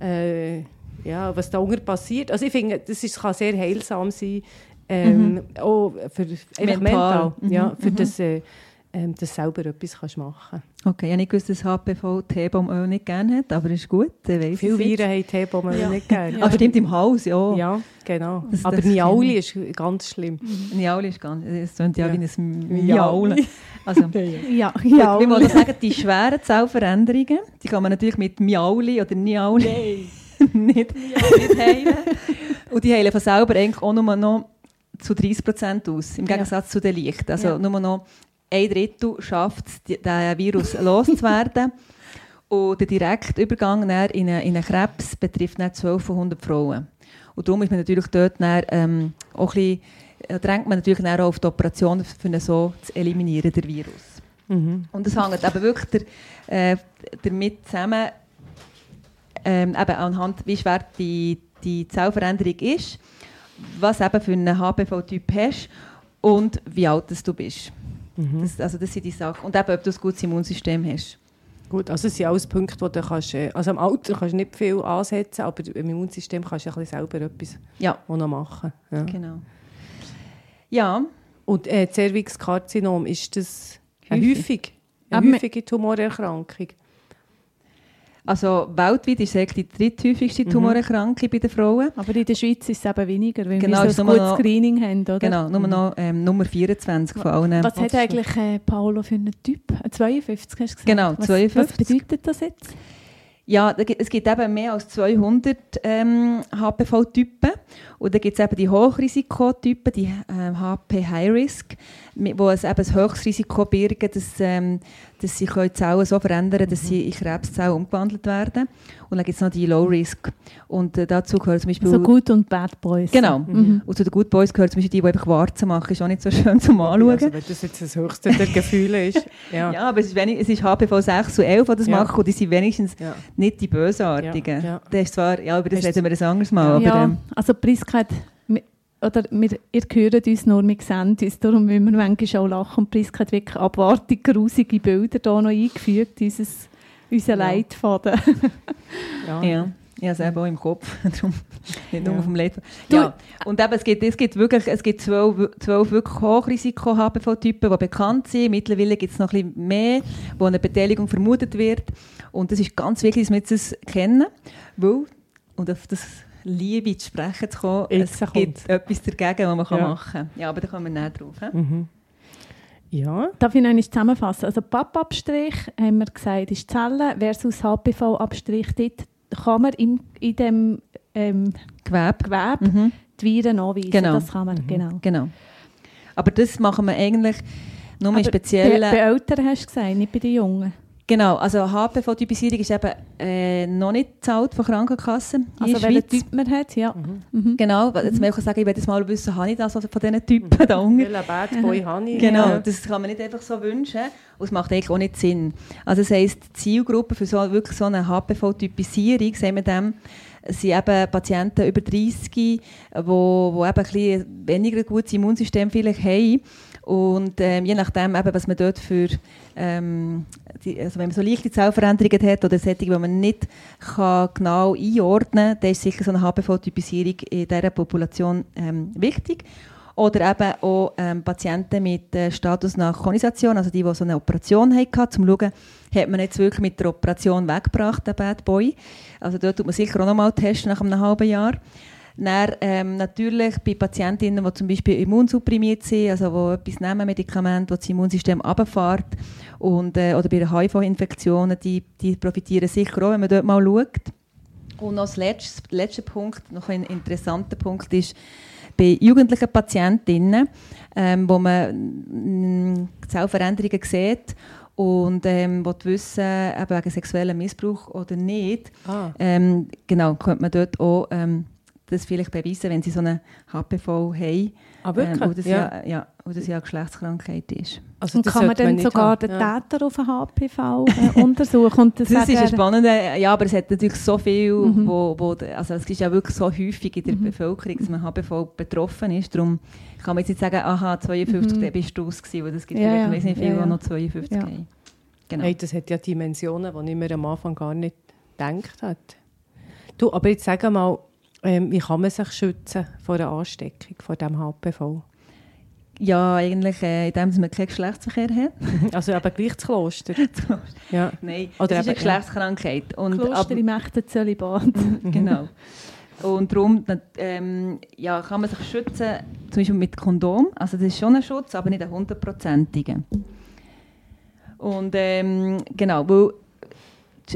Äh, ja, was da unten passiert. Also ich finde, das ist, kann sehr heilsam sein, ähm, mhm. auch für mental, mental mhm. ja, für mhm. das äh, ähm, dass du selber etwas kannst machen kannst. Okay, ich habe nicht gewusst, dass HPV Teebaumöl nicht gerne hat, aber ist gut. Viele Viren haben Teebaumöl ja. nicht gerne. ja. Aber stimmt, im Haus, ja. Ja, genau. Das, aber das Niauli ist ganz schlimm. Mhm. Niauli ist ganz, es klingt ja, ja, wie ein Miauli. Also, ja, ja. Ich muss sagen, die schweren Zellveränderungen, die kann man natürlich mit Miauli oder Niauli nicht, nicht heilen. Und die heilen von selber eigentlich auch nur noch zu 30 Prozent aus, im Gegensatz zu den Licht. Also nur noch ein Drittel schafft es, diesen Virus loszuwerden. Und der direkte Übergang in einen, in einen Krebs betrifft 12 von 100 Frauen. Und darum ist man natürlich dort dann, ähm, auch ein bisschen, äh, drängt man natürlich auch auf die Operation, um so zu eliminieren, der Virus. Mhm. Und das hängt eben wirklich der, äh, damit zusammen, ähm, eben anhand, wie schwer die, die Zellveränderung ist, was eben für einen HPV-Typ hast und wie alt du bist. Mhm. Das, also das sind die Sachen. Und eben, ob du ein gutes Immunsystem hast. Gut, also es sind alles Punkte, wo du kannst, äh, also am Alter kannst du nicht viel ansetzen, aber im Immunsystem kannst du ein bisschen selber etwas ja. noch machen. Ja. Genau. Ja. Und äh, Cervixkarzinom, ist das häufig? häufig eine häufige Tumorerkrankung? Also weltweit ist es die dritthäufigste mhm. Tumorerkrankung bei den Frauen. Aber in der Schweiz ist es eben weniger, weil genau, wir so ein gutes noch, Screening haben, oder? Genau, nur mhm. noch ähm, Nummer 24 von allen. Was hat eigentlich äh, Paolo für einen Typ? 52 hast du gesagt? Genau, 52. Was, bedeutet das jetzt? Ja, es gibt eben mehr als 200 ähm, HPV-Typen. Und dann gibt es eben die Hochrisikotypen, die ähm, HP High Risk, wo es eben ein hohes Risiko birgen, dass, ähm, dass sich die Zellen so verändern, dass mhm. sie in Krebszellen umgewandelt werden. Und dann gibt es noch die Low Risk. Und äh, dazu gehört zum Beispiel... So Good und Bad Boys. Genau. Mhm. Und zu den Good Boys gehört zum Beispiel die, die einfach Warzen machen. Ist auch nicht so schön zum Anschauen. Also, wenn das jetzt das höchste der Gefühle ist. Ja. ja, aber es ist, wenig, es ist HPV 6 und 11, die das ja. machen. Und die sind wenigstens ja. nicht die Bösartigen. Ja. Das ist zwar, ja, über das reden wir ein anderes Mal. Ja, aber, ähm, also Priska hat oder wir, ihr hört uns nur, wir sehen uns, darum müssen wir manchmal auch lachen. Und Priska hat wirklich abartig grusige Bilder hier noch eingefügt, dieses, unser ja. Leitfaden. ja. ja. Ich habe es eben auch im Kopf, darum nicht nur ja. auf dem Leitfaden. Ja. Und eben, es gibt, es gibt wirklich es gibt zwölf, zwölf wirklich Hochrisiko-HPV-Typen, die bekannt sind. Mittlerweile gibt es noch ein bisschen mehr, wo eine Beteiligung vermutet wird. Und es ist ganz wichtig, dass wir das kennen, weil und auf das Liebe zu sprechen zu kommen, Jetzt es gibt etwas dagegen, was man Ja. machen kann. Ja, aber da kommen wir näher drauf. Mhm. Ja, Darf ich noch einmal zusammenfassen? Also PAP-Abstrich, haben wir gesagt, ist Zelle versus HPV-Abstrich. Dort kann man in, in dem ähm, Gewebe. Gewebe Mhm. die Viren anweisen. Genau. Das kann man, genau. Genau. Aber das machen wir eigentlich nur in Aber speziellen... Bei, bei Eltern hast du gesagt, nicht bei den Jungen. Genau, also HPV-Typisierung ist eben äh, noch nicht bezahlt von Krankenkassen Also welchen. Typ man hat, ja. Mhm. Genau, weil jetzt möchte ich sagen, ich will jetzt mal wissen, habe ich das also von diesen Typen da unten? welcher Bad Boy habe ich? Genau, Ja. das kann man nicht einfach so wünschen und es macht eigentlich auch nicht Sinn. Also das heisst, die Zielgruppe für so, wirklich so eine HPV-Typisierung, sagen wir dem, sind eben Patienten über 30, die wo, wo eben ein bisschen weniger gutes Immunsystem vielleicht haben und ähm, je nachdem, eben, was man dort für, ähm, die, also wenn man so leichte Zellveränderungen hat oder solche, die man nicht kann genau einordnen kann, dann ist sicher so eine HPV-Typisierung in dieser Population ähm, wichtig. Oder eben auch ähm, Patienten mit äh, Status nach Konisation, also die, die so eine Operation hatten, um zu schauen, hat man jetzt wirklich mit der Operation weggebracht, den Bad Boy. Also dort tut man sicher auch nochmal testen nach einem halben Jahr. Dann, ähm, natürlich bei Patientinnen, die zum Beispiel immunsupprimiert sind, also die etwas nehmen, Medikamente, das das Immunsystem runterfährt, und, äh, oder bei HIV-Infektionen, die, die profitieren sicher auch, wenn man dort mal schaut. Und noch das letzte, letzte Punkt, noch ein interessanter Punkt ist, bei jugendlichen Patientinnen, ähm, wo man mm, Zellveränderungen sieht und ähm, will wissen, eben wegen sexuellem Missbrauch oder nicht, Ah. ähm, genau, könnte man dort auch ähm, das vielleicht beweisen, wenn sie so eine HPV haben. Ah, wirklich? Ähm, und das ja. ja. Ja, und das ja eine Geschlechtskrankheit ist. Also Und das kann man dann nicht sogar haben. den Ja. Täter auf den HPV äh, untersuchen? Und dann Das ist ein spannender, ja, aber es hat natürlich so viel, Mhm. wo, wo, also es ist ja wirklich so häufig in der Bevölkerung, dass man HPV betroffen ist. Darum kann man jetzt nicht sagen, aha, 52, Mhm. der bist du es gewesen, weil es gibt Ja, vielleicht, ja. nicht viele, Ja, ja. die noch 52 Ja. haben. Genau. Hey, das hat ja Dimensionen, die ich mir am Anfang gar nicht gedacht habe. Du, aber jetzt sag mal, wie kann man sich schützen vor einer Ansteckung, vor dem HPV? Ja, eigentlich, äh, indem dass man keinen Geschlechtsverkehr hat. Also eben gleich das Kloster. ja. Nein, Oder es ist eine ja. Geschlechtskrankheit. Und Kloster ab- im echten Zölibat. genau. Und darum ähm, ja, kann man sich schützen, zum Beispiel mit Kondom. Also das ist schon ein Schutz, aber nicht ein hundertprozentiger. Und ähm, genau, weil,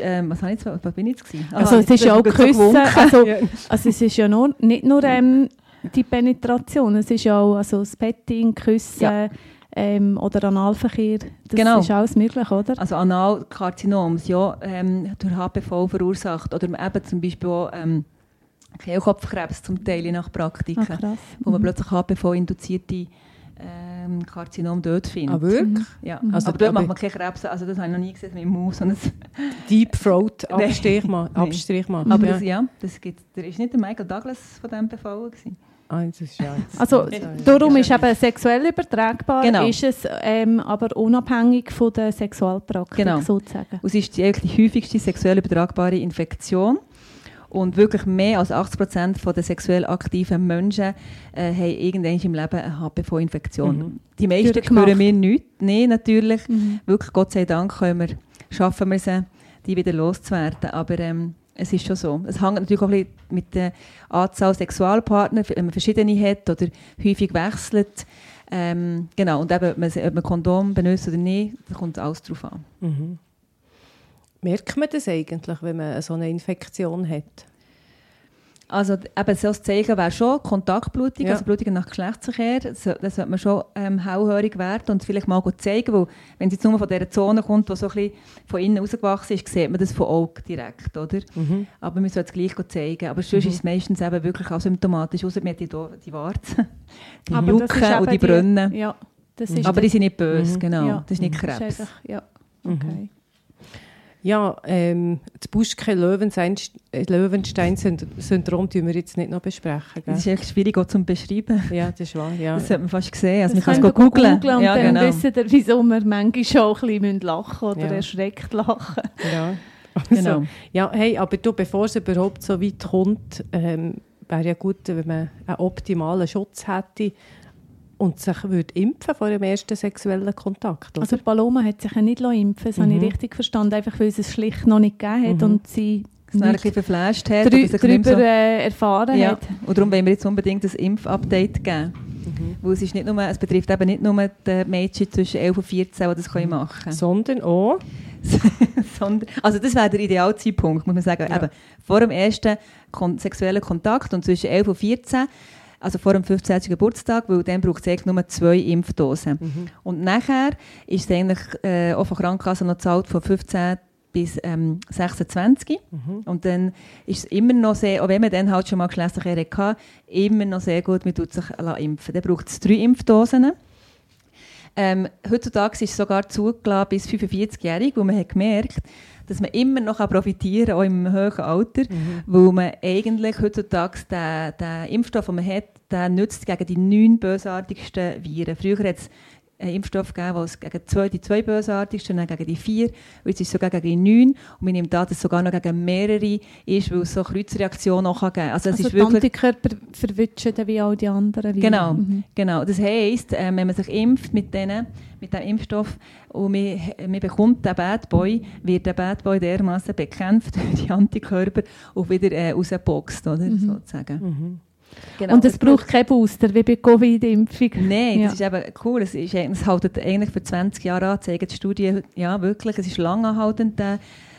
ähm, was, jetzt, was bin ich jetzt gewesen? Aha, Also es ist ja auch so Küssen, also, also es ist ja nur, nicht nur ähm, die Penetration, es ist ja auch also das Petting, Küssen Ja. ähm, oder Analverkehr, das Genau. ist alles möglich, oder? Also Analkarzinom, ja ähm, durch HPV verursacht. Oder eben zum Beispiel auch ähm, Kehlkopfkrebs zum Teil nach Praktiken, krass. wo man Mhm. plötzlich HPV-induzierte ähm, Karzinom dort findet. Ah, wirklich? Ja. Also, aber dort aber- macht man keine Krebs, also das habe ich noch nie gesehen mit dem Maus. Deep Throat. Abstrich. Nein. Abstrich machen. Aber ja. das, ja, das gibt, der ist nicht der Michael Douglas von dem befallen gewesen. Ah, Also darum ist eben sexuell übertragbar, Genau. ist es ähm, aber unabhängig von der Sexualpraktik Genau. sozusagen. Es ist die, eigentlich die häufigste sexuell übertragbare Infektion. Und wirklich mehr als 80 Prozent der sexuell aktiven Menschen äh, haben irgendwann im Leben eine HPV-Infektion. Mhm. Die meisten spüren wir nicht. Nein, natürlich. Mhm. Wirklich, Gott sei Dank, können wir, schaffen wir es, die wieder loszuwerden. Aber ähm, es ist schon so. Es hängt natürlich auch ein bisschen mit der Anzahl Sexualpartner, wenn man verschiedene hat oder häufig wechselt. Ähm, genau, und eben, ob man, ob man Kondom benutzt oder nicht, da kommt alles drauf an. Mhm. Merkt man das eigentlich, wenn man so eine Infektion hat? Also eben so ein Zeichen wäre schon Kontaktblutung, Ja. also Blutung nach Geschlechtsverkehr. Das, das sollte man schon ähm, hellhörig werden und vielleicht mal gut zeigen, weil wenn sie jetzt nur von dieser Zone kommt, die so ein bisschen von innen rausgewachsen ist, sieht man das von Augen direkt, oder? Mhm. Aber man sollte es gleich gut zeigen. Aber sonst Mhm. ist es meistens eben wirklich auch symptomatisch, außer man hat die, die Warzen, die Aber das ist Jucken und eben die Brunnen. Ja, das Mhm. ist Aber die sind nicht böse, Mhm. genau. Ja. Das ist nicht das ist Krebs. einfach- Ja, Mhm. okay. Ja, ähm, das Buschke-Löwenstein-Syndrom tun wir jetzt nicht noch besprechen. Das ist Gell? echt schwierig auch zum Beschreiben. Ja, das ist wahr. Ja. Das sollte man fast sehen. Also Das man kann es könnt go ihr googlen. googlen und Ja, dann genau. wisst ihr, wieso wir manchmal schon ein bisschen lachen oder Ja. erschreckt lachen. ja. Genau. Also, ja, hey, aber du, bevor es überhaupt so weit kommt, ähm, wäre ja gut, wenn man einen optimalen Schutz hätte und sich würde impfen vor dem ersten sexuellen Kontakt. Oder? Also Paloma hat sich ja nicht impfen lassen, das habe Mhm. ich richtig verstanden, einfach weil es es schlicht noch nicht gegeben hat Mhm. und sie es ein Nicht bisschen verflasht hat. drü oder darüber äh, erfahren ja. hat. Und darum wollen wir jetzt unbedingt ein Impfupdate geben. Weil es, ist nicht nur, es betrifft eben nicht nur die Mädchen zwischen 11 und 14, die das können machen können. Sondern auch, Sondern, also das wäre der Idealzeitpunkt, muss man sagen. Ja. Eben, vor dem ersten kon sexuellen Kontakt und zwischen 11 und 14, also vor dem 15. Geburtstag, weil dann braucht es eigentlich nur zwei Impfdosen. Und nachher ist es eigentlich äh, auch von Krankenkassen noch zahlt von 15 bis ähm, 26. Und dann ist es immer noch sehr, auch wenn man dann halt schon mal geschlechtliche hatte, immer noch sehr gut, man tut sich impfen. Dann braucht es drei Impfdosen. Ähm, heutzutage ist es sogar zugelassen bis 45-jährig, wo man hat gemerkt dass man immer noch profitieren kann, auch im hohen Alter, weil man eigentlich heutzutage den, den Impfstoff, den man hat, der nützt gegen die neun bösartigsten Viren. Früher hat es einen Impfstoff gegeben, es gegen zwei, die zwei bösartigsten, dann gegen die vier, und jetzt ist es sogar gegen die neun. Und man nimmt an, dass es sogar noch gegen mehrere ist, weil es so Kreuzreaktionen auch geben kann. Also, es Also ist die wirklich Antikörper verwischen dann wie all die anderen. Viren. Genau, Mhm. genau. Das heisst, äh, wenn man sich impft mit, denen, mit dem Impfstoff und man, man bekommt den Bad Boy, wird der Bad Boy dermaßen bekämpft durch die Antikörper und wieder äh, rausgeboxt, oder? Sozusagen. Genau. Und es braucht keinen Booster, wie bei Covid-Impfung. Nein, Ja. das ist eben cool. Es, ist, es hält eigentlich für 20 Jahre an, zeigen die Studien, ja wirklich, es ist langanhaltend, der,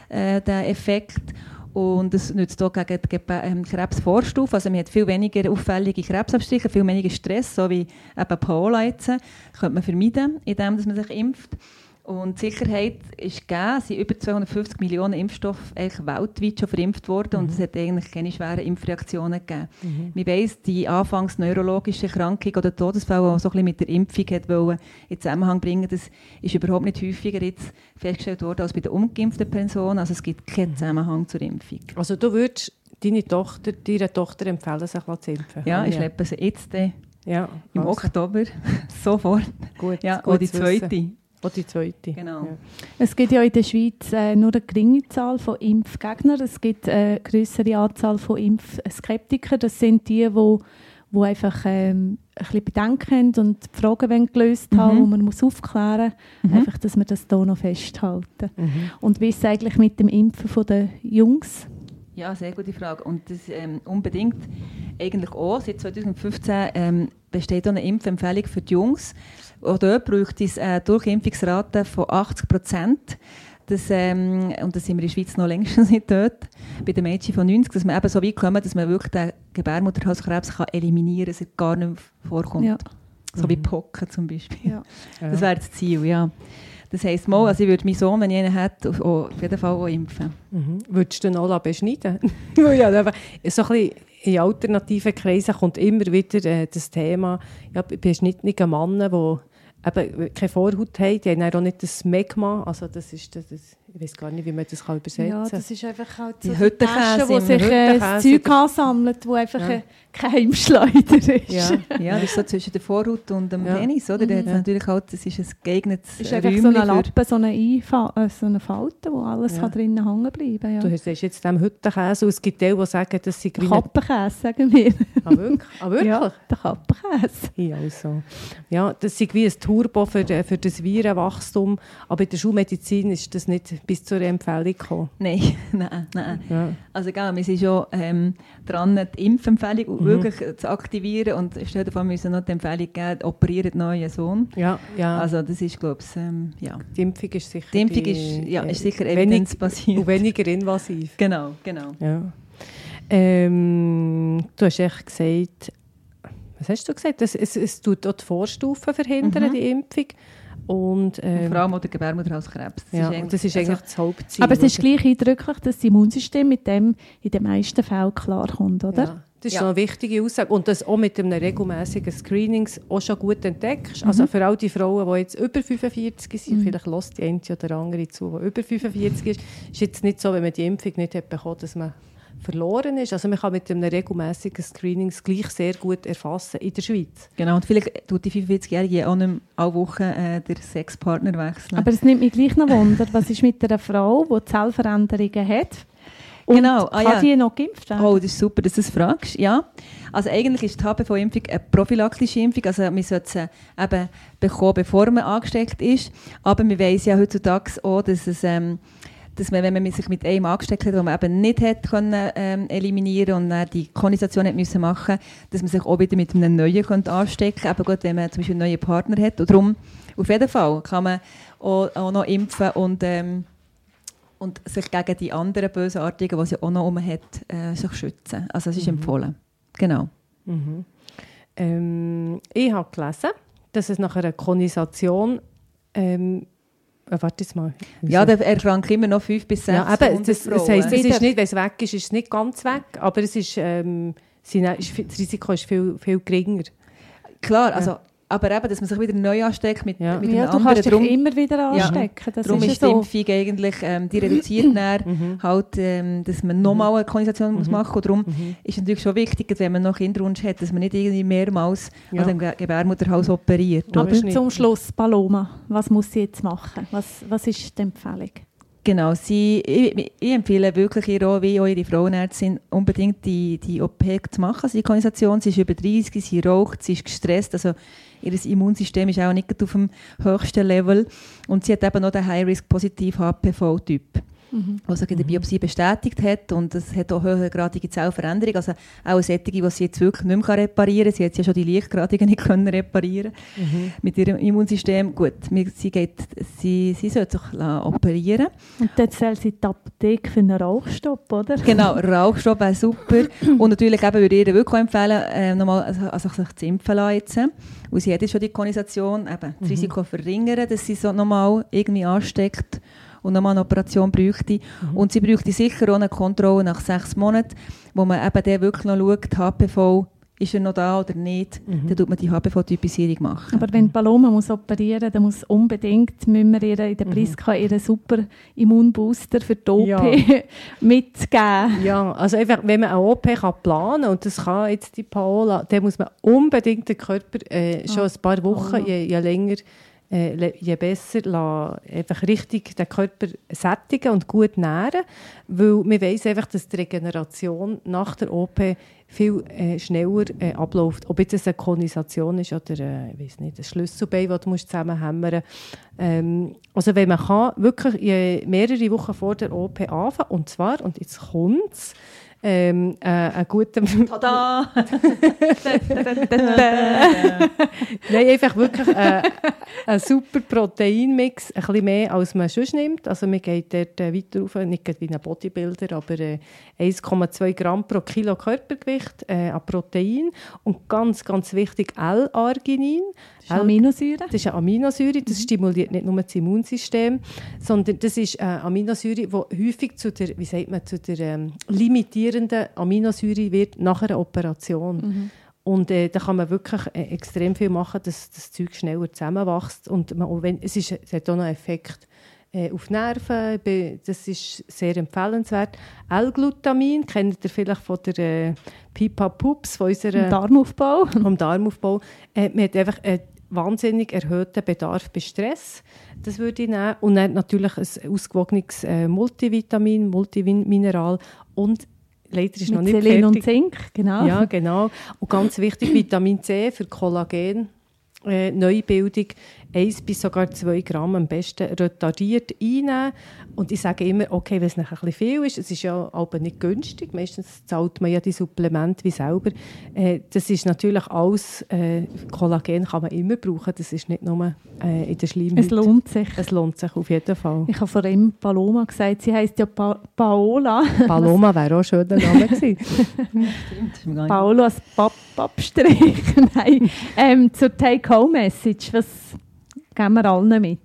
äh, der Effekt. Und es nützt auch gegen die ähm, Krebsvorstufe. Also man hat viel weniger auffällige Krebsabstriche, viel weniger Stress, so wie eben Paola jetzt. könnte man vermeiden, indem man sich impft. Und die Sicherheit ist gegeben. Es sind über 250 Millionen Impfstoffe eigentlich weltweit schon verimpft worden und es hat eigentlich keine schweren Impfreaktionen gegeben. Man weiss, die anfangs neurologische Krankheit oder Todesfälle, die so ein bisschen mit der Impfung hat wollen, in Zusammenhang bringen, das ist überhaupt nicht häufiger jetzt festgestellt worden als bei der ungeimpften Person. Also es gibt keinen Zusammenhang zur Impfung. also du würdest deine Tochter, deiner Tochter empfehlen, sich zu impfen. Ja, ich schleppe sie jetzt äh, ja, im also, Oktober sofort. Gut, Ja, gut und die zu wissen. Auch die zweite. Genau. Ja. Es gibt ja in der Schweiz äh, nur eine geringe Zahl von Impfgegnern. Es gibt eine größere Anzahl von Impfskeptikern. Das sind die, die wo einfach ähm, ein bisschen Bedenken haben und die Fragen wollen gelöst haben, Mhm. die man muss aufklären muss. Mhm. Einfach, dass wir das hier noch festhalten. Mhm. Und wie ist es eigentlich mit dem Impfen von der Jungs? Ja, sehr gute Frage. Und das ähm, unbedingt eigentlich auch. Seit 2015 ähm, besteht auch eine Impfempfehlung für die Jungs. Auch dort braucht es eine Durchimpfungsrate von 80 Prozent. Das, ähm, und da sind wir in der Schweiz noch längstens nicht dort. Bei den Mädchen von 90, dass wir eben so weit kommen, dass man wirklich den Gebärmutterhalskrebs kann eliminieren kann, dass er gar nicht mehr vorkommt. Ja. So wie Pocken zum Beispiel. Ja. Das wäre das Ziel, ja. Das heisst, mal, also ich würde meinen Sohn, wenn ich einen hätte, auf, auf jeden Fall auch impfen. Mhm. Würdest du noch beschneiden? Weil ja, so ein bisschen in alternativen Kreisen kommt immer wieder äh, das Thema, ja, beschnittene Männer, die eben keine Vorhaut haben, die haben auch nicht das Smegma, also das ist, das, das, ich weiß gar nicht, wie man das kann übersetzen Ja, kann. das ist einfach halt Die so die Hüttenkäse Tasche, wo sich äh, das. Zeug ansammelt, wo einfach Ja. ein Keimschleuder ist. ja. Ja, das ist so zwischen der Vorhaut und dem Ja. Penis, oder? Mhm. Ja. natürlich halt, das ist ein geeignetes Es ist einfach so eine Lappe, so eine, äh, so eine Falte, wo alles Ja. drinnen hängen bleiben ja. Du hast jetzt dem Hüttenkäse und es gibt die, die sagen, das sei grüne... Kappenkäse, sagen wir. Ah, wirklich? Ah, wirklich? Ja, der Kappenkäse. Ja, also. ja, das ist wie ein Turbo für, äh, für das Virenwachstum, aber in der Schulmedizin ist das nicht bis zur Empfehlung gekommen. Nein, nein, nein. Ja. Also gell, wir sind schon ähm, dran, die Impfempfehlung Mhm. wirklich zu aktivieren und stell dir vor, wir müssen noch die Empfehlung geben, operiert neuen Sohn. Ja, ja. Also das ist, glaube ich, ähm, ja. die Impfung ist sicher, Die Impfung die- ist, ja, ist sicher wenig, evidenzbasiert. und weniger invasiv. Genau, genau. Ja. Ähm, du hast echt gesagt, was hast du gesagt? Es, es, es tut auch die Vorstufen verhindern, Mhm. die Impfung. Und, ähm, vor allem auch der Gebärmutterhalskrebs. Das ja, ist das ist also- eigentlich das Hauptziel. Aber es ist oder? gleich eindrücklich, dass das Immunsystem mit dem in den meisten Fällen klarkommt, oder? Ja, das ist Ja. eine wichtige Aussage. Und das auch mit einem regelmäßigen Screenings auch schon gut entdeckst. Also Mhm. für all die Frauen, die jetzt über 45 sind, vielleicht lässt die eine oder andere zu, die über 45 ist, ist jetzt nicht so, wenn man die Impfung nicht hat bekommen, dass man verloren ist. Also man kann mit einem regelmäßigen Screenings gleich sehr gut erfassen in der Schweiz. Genau, und vielleicht tut die 45-Jährige auch nicht mehr alle Wochen äh, den Sexpartner wechseln. Aber es nimmt mich gleich noch Wunder, was ist mit einer Frau, die Zellveränderungen hat? Und Genau, ah, kann ja. die noch geimpft werden? Oh, das ist super, dass du das fragst. Ja, also eigentlich ist die HPV-Impfung eine prophylaktische Impfung. Also man sollte sie eben bekommen, bevor man angesteckt ist. Aber wir wissen ja heutzutage auch, dass es, ähm, dass man, wenn man sich mit einem angesteckt hat, den man eben nicht hat können, ähm, eliminieren und dann die Kondensation hat müssen machen dass man sich auch wieder mit einem neuen könnte anstecken könnte, gut, wenn man zum Beispiel einen neuen Partner hat. Und darum, auf jeden Fall, kann man auch, auch noch impfen und, ähm, und sich gegen die anderen Bösartigen, die sie auch noch um hat, äh, sich schützen. Also es ist mhm. empfohlen. Genau. Mhm. Ähm, ich habe gelesen, dass es nach einer Konisation ähm, äh, warte mal. Ja, der erkrankt immer noch fünf bis sechs ja, eben, das, das heisst, es ist nicht, wenn es weg ist, ist es nicht ganz weg, aber es ist, ähm, das Risiko ist viel, viel geringer. Klar, also aber eben, dass man sich wieder neu ansteckt mit, ja. mit ja, einem du anderen. kannst dich immer wieder anstecken. Ja. Darum ist, ist die Impfung eigentlich, ähm, die reduziert dann mhm. halt, ähm, dass man nochmal eine Kondensation mhm. muss machen muss. Darum mhm. ist es natürlich schon wichtig, wenn man noch Kinderwunsch hat, dass man nicht irgendwie mehrmals ja. an dem Gebärmutterhaus operiert. Aber zum Schluss, Paloma, was muss sie jetzt machen? Was, was ist die Empfehlung? Genau, sie, ich, ich, empfehle wirklich ihr auch, wie eure Frauenärztin, unbedingt die, die OP zu machen, die Kondensation. Sie ist über 30, sie raucht, sie ist gestresst, also ihr Immunsystem ist auch nicht auf dem höchsten Level. Und sie hat eben noch den High-Risk-Positiv-HPV-Typ mhm. was in der mhm. Biopsie bestätigt hat. Und es hat auch höhergradige Zellveränderung. Also auch solche, die sie jetzt wirklich nicht mehr reparieren kann. Sie hat ja schon die leichtgradigen nicht können reparieren mhm. mit ihrem Immunsystem. Gut, sie, geht, sie, sie sollte sich operieren Und dann zählt sie die Apotheke für einen Rauchstopp, oder? Genau, Rauchstopp wäre super. Und natürlich eben würde ich ihr wirklich empfehlen, äh, nochmal also, also sich zu impfen lassen. Weil sie hat jetzt schon die Konisation, eben das mhm. Risiko verringern, dass sie so nochmal irgendwie ansteckt und nochmal eine Operation bräuchte. Mhm. Und sie bräuchte sicher auch eine Kontrolle nach sechs Monaten, wo man eben dann wirklich noch schaut, HPV, ist er noch da oder nicht, mhm. dann tut man die HPV-Typisierung machen. Aber wenn Paloma muss operieren dann muss unbedingt müssen wir ihr in der mhm. Priska mhm. ihren super Immunbooster für die OP ja. mitgeben. Ja, also einfach, wenn man eine OP kann planen und das kann jetzt die Paola, dann muss man unbedingt den Körper äh, schon ah, ein paar Wochen, je, je länger äh, je besser einfach richtig den Körper sättigen und gut nähren, weil man weiß einfach, dass die Regeneration nach der OP viel äh, schneller äh, abläuft. Ob jetzt eine Konisation ist oder äh, ich nicht, ein Schlüsselbein, das du zusammenhämmern musst. Ähm, also wenn man kann, wirklich mehrere Wochen vor der OP anfangen, und zwar, und jetzt kommt es, ähm, äh, einen guten... Tada! Nein, einfach wirklich äh, ein super Proteinmix, ein bisschen mehr als man sonst nimmt. Also man geht dort äh, weiter rauf, nicht wie ein Bodybuilder, aber äh, 1,2 Gramm pro Kilo Körpergewicht äh, an Protein. Und ganz, ganz wichtig, L-Arginin. Das ist Aminosäure? Das ist eine Aminosäure, das mhm. stimuliert nicht nur das Immunsystem, sondern das ist eine Aminosäure, die häufig zu der, wie sagt man, zu der ähm, limitierenden Aminosäure wird nach einer Operation. Mhm. Und äh, da kann man wirklich äh, extrem viel machen, dass das Zeug schneller zusammenwächst. Und man, auch wenn, es, ist, es hat auch noch einen Effekt äh, auf Nerven. Das ist sehr empfehlenswert. L-Glutamin kennt ihr vielleicht von der äh, Pipa Pups, von unserer... Darmaufbau. Vom Darmaufbau. Äh, man hat einfach einen wahnsinnig erhöhten Bedarf bei Stress. Das würde ich nehmen. Und dann natürlich ein ausgewogenes äh, Multivitamin, Multimineral und leider ist Mit noch nicht Selen fertig. und Zink, genau. Ja, genau. Und ganz wichtig, Vitamin C für Kollagen. Äh, Neubildung 1 bis sogar 2 Gramm am besten retardiert einnehmen. Und ich sage immer, okay, wenn es nachher ein bisschen viel ist, es ist ja aber nicht günstig, meistens zahlt man ja die Supplemente wie selber. Äh, das ist natürlich alles, äh, Kollagen kann man immer brauchen, das ist nicht nur äh, in der Schleimhaut. Es lohnt sich. Es lohnt sich auf jeden Fall. Ich habe vor ihm Paloma gesagt, sie heisst ja pa Paola. Paloma wäre auch ein schöner Name gewesen. Als Pappabstrich. Nein. Ähm, zur Take-Home-Message, was geben wir allen mit.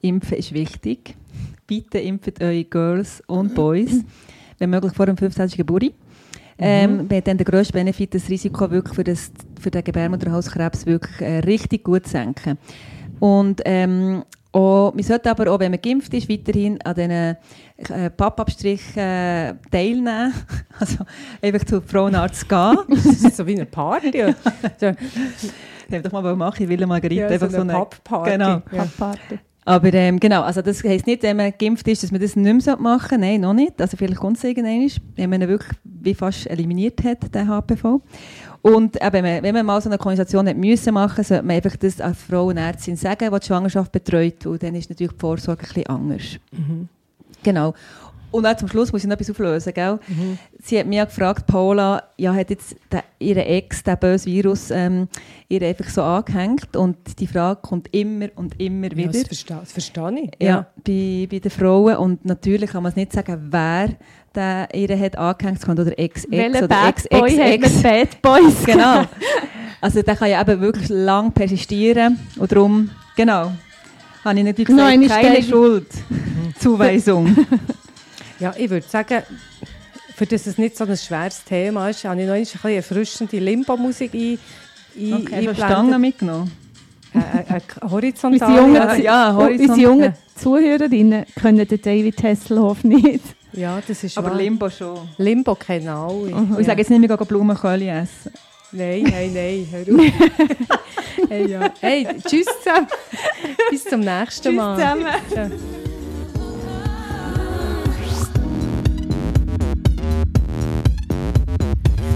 Impfen ist wichtig. Bitte impft eure Girls und Boys, wenn möglich vor dem 15. Geburtstag. Ähm, mhm. dann der grösste Benefit, das Risiko wirklich für, das, für den Gebärmutterhalskrebs wirklich äh, richtig gut senken. Und ähm, auch, man sollte aber auch, wenn man geimpft ist, weiterhin an diesen äh, Pappabstrichen äh, teilnehmen. Also einfach zu Frauenarzt gehen. das ist so wie eine Party. so, ich doch mal machen, ich will Margarita. Ja, einfach so eine, Pappparty. Genau. Ja. Aber ähm, genau, also das heisst nicht, wenn man geimpft ist, dass man das nicht mehr machen sollte. Nein, noch nicht. Also vielleicht kommt es irgendwann, wenn man ihn wirklich wie fast eliminiert hat, den HPV. Und eben, wenn man mal so eine Konversation hat müssen machen, sollte man einfach das als Frau und Ärztin sagen, die die Schwangerschaft betreut. Und dann ist natürlich die Vorsorge ein bisschen anders. Mhm. Genau. Und auch zum Schluss muss ich noch etwas auflösen, gell? Sie hat mich ja gefragt, Paula, ja, hat jetzt der, ihre Ex, der böse Virus, ähm, ihr einfach so angehängt? Und die Frage kommt immer und immer Ja, wieder. das verstehe, das verstehe ich. Ja, Bei, bei den Frauen. Und natürlich kann man es nicht sagen, wer der ihre hat angehängt. Kann oder Ex-Ex Welcher oder Bad Boy hat Ex-Ex-Ex. mit Bad Boys? Genau. Also der kann ja eben wirklich lang persistieren. Und darum, genau, habe ich natürlich gesagt, eine keine Stelle. Schuldzuweisung. Ja, ich würde sagen, für das es nicht so ein schweres Thema ist, habe ich noch ein bisschen erfrischende Limbo-Musik ein, ein, Okay, du Stangen mitgenommen? Äh, äh, äh, horizontal. Unsere jungen, Ja, ja, oh, horizont- unsere jungen Zuhörerinnen können den David Hasselhoff nicht. Ja, das ist Aber wahr. Limbo schon. Limbo kennen alle. Und ich sage jetzt nicht mehr Blumenköhle essen. Nein, nein, nein, hör auf. hey, ja. hey, tschüss zusammen. Bis zum nächsten Mal. Ja.